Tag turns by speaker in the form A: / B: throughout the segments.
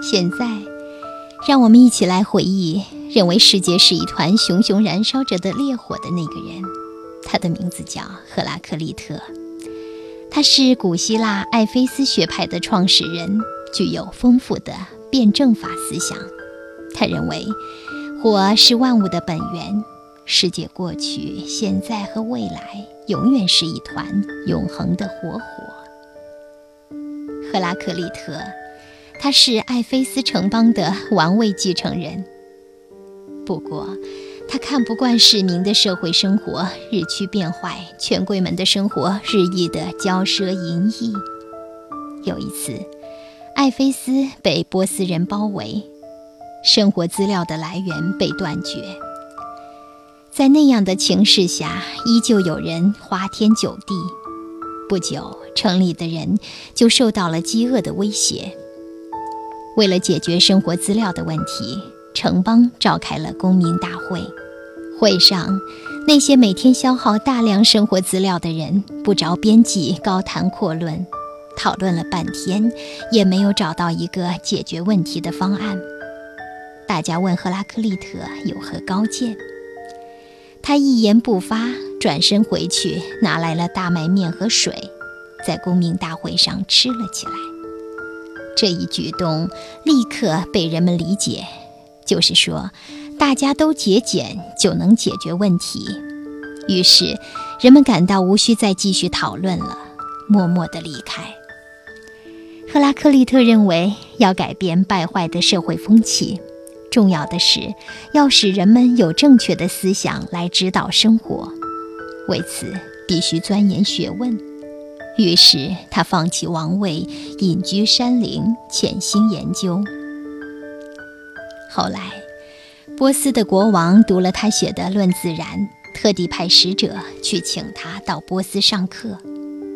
A: 现在，让我们一起来回忆认为世界是一团熊熊燃烧着的烈火的那个人。他的名字叫赫拉克利特，他是古希腊艾菲斯学派的创始人，具有丰富的辩证法思想。他认为，火是万物的本源，世界过去、现在和未来永远是一团永恒的活火。赫拉克利特。他是艾菲斯城邦的王位继承人，不过他看不惯市民的社会生活日趋变坏，权贵们的生活日益的骄奢淫逸。有一次，艾菲斯被波斯人包围，生活资料的来源被断绝。在那样的情势下，依旧有人花天酒地。不久，城里的人就受到了饥饿的威胁。为了解决生活资料的问题，城邦召开了公民大会。会上，那些每天消耗大量生活资料的人不着边际高谈阔论，讨论了半天，也没有找到一个解决问题的方案。大家问赫拉克利特有何高见，他一言不发，转身回去拿来了大麦面和水，在公民大会上吃了起来。这一举动立刻被人们理解，就是说，大家都节俭就能解决问题。于是，人们感到无需再继续讨论了，默默地离开。赫拉克利特认为，要改变败坏的社会风气，重要的是要使人们有正确的思想来指导生活。为此，必须钻研学问。于是他放弃王位，隐居山林，潜心研究。后来，波斯的国王读了他写的《论自然》，特地派使者去请他到波斯上课，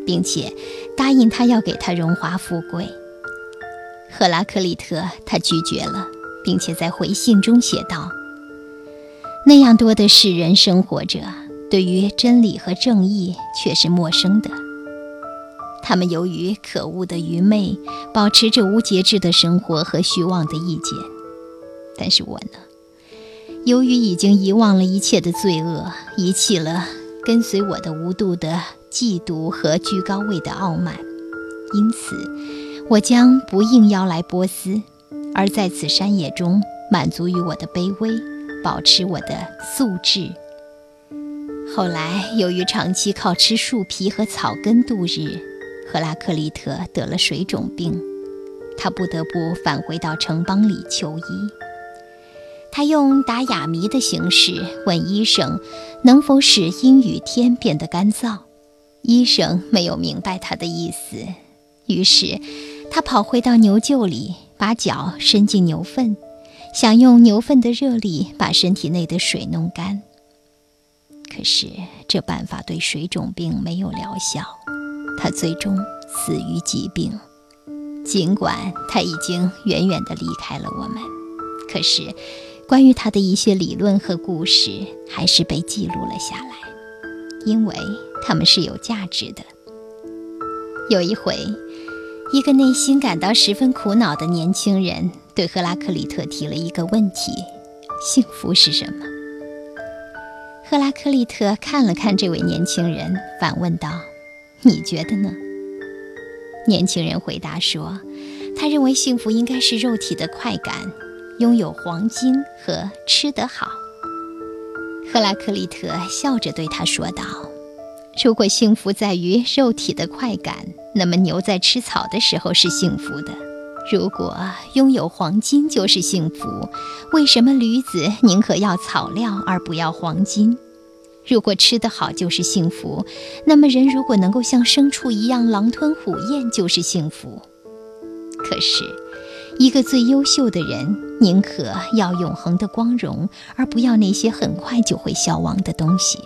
A: 并且答应他要给他荣华富贵。赫拉克利特他拒绝了，并且在回信中写道：“那样多的世人生活着，对于真理和正义却是陌生的。”他们由于可恶的愚昧，保持着无节制的生活和虚妄的意见。但是我呢，由于已经遗忘了一切的罪恶，遗弃了跟随我的无度的嫉妒和居高位的傲慢，因此，我将不应邀来波斯，而在此山野中满足于我的卑微，保持我的素质。后来，由于长期靠吃树皮和草根度日。赫拉克利特得了水肿病，他不得不返回到城邦里求医。他用打哑谜的形式问医生，能否使阴雨天变得干燥。医生没有明白他的意思，于是他跑回到牛厩里，把脚伸进牛粪，想用牛粪的热力把身体内的水弄干。可是这办法对水肿病没有疗效。他最终死于疾病，尽管他已经远远地离开了我们，可是关于他的一些理论和故事还是被记录了下来，因为他们是有价值的。有一回，一个内心感到十分苦恼的年轻人对赫拉克利特提了一个问题：幸福是什么？赫拉克利特看了看这位年轻人，反问道。你觉得呢？年轻人回答说：“他认为幸福应该是肉体的快感，拥有黄金和吃得好。”赫拉克利特笑着对他说道：“如果幸福在于肉体的快感，那么牛在吃草的时候是幸福的；如果拥有黄金就是幸福，为什么驴子宁可要草料而不要黄金？”如果吃得好就是幸福，那么人如果能够像牲畜一样狼吞虎咽就是幸福。可是，一个最优秀的人宁可要永恒的光荣，而不要那些很快就会消亡的东西。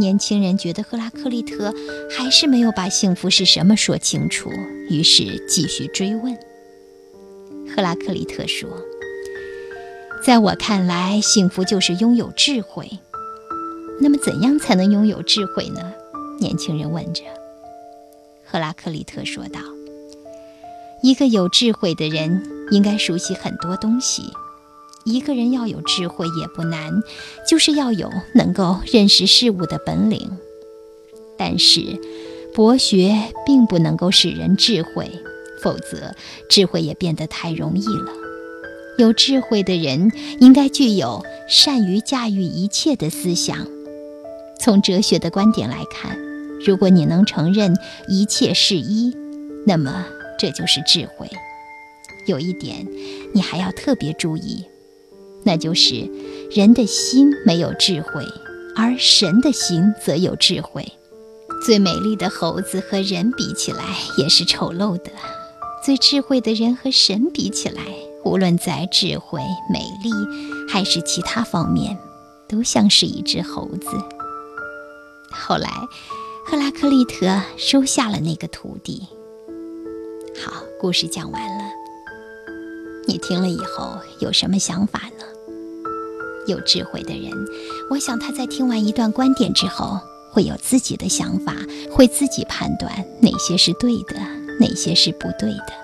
A: 年轻人觉得赫拉克利特还是没有把幸福是什么说清楚，于是继续追问。赫拉克利特说。在我看来，幸福就是拥有智慧。那么，怎样才能拥有智慧呢？年轻人问着。赫拉克利特说道：“一个有智慧的人应该熟悉很多东西。一个人要有智慧也不难，就是要有能够认识事物的本领。但是，博学并不能够使人智慧，否则智慧也变得太容易了。有智慧的人应该具有善于驾驭一切的思想。从哲学的观点来看，如果你能承认一切是一，那么这就是智慧。有一点，你还要特别注意。那就是人的心没有智慧，而神的心则有智慧。最美丽的猴子和人比起来也是丑陋的，最智慧的人和神比起来，无论在智慧、美丽还是其他方面，都像是一只猴子。后来，赫拉克利特收下了那个徒弟。好，故事讲完了，你听了以后有什么想法呢？有智慧的人，我想他在听完一段观点之后，会有自己的想法，会自己判断哪些是对的，哪些是不对的。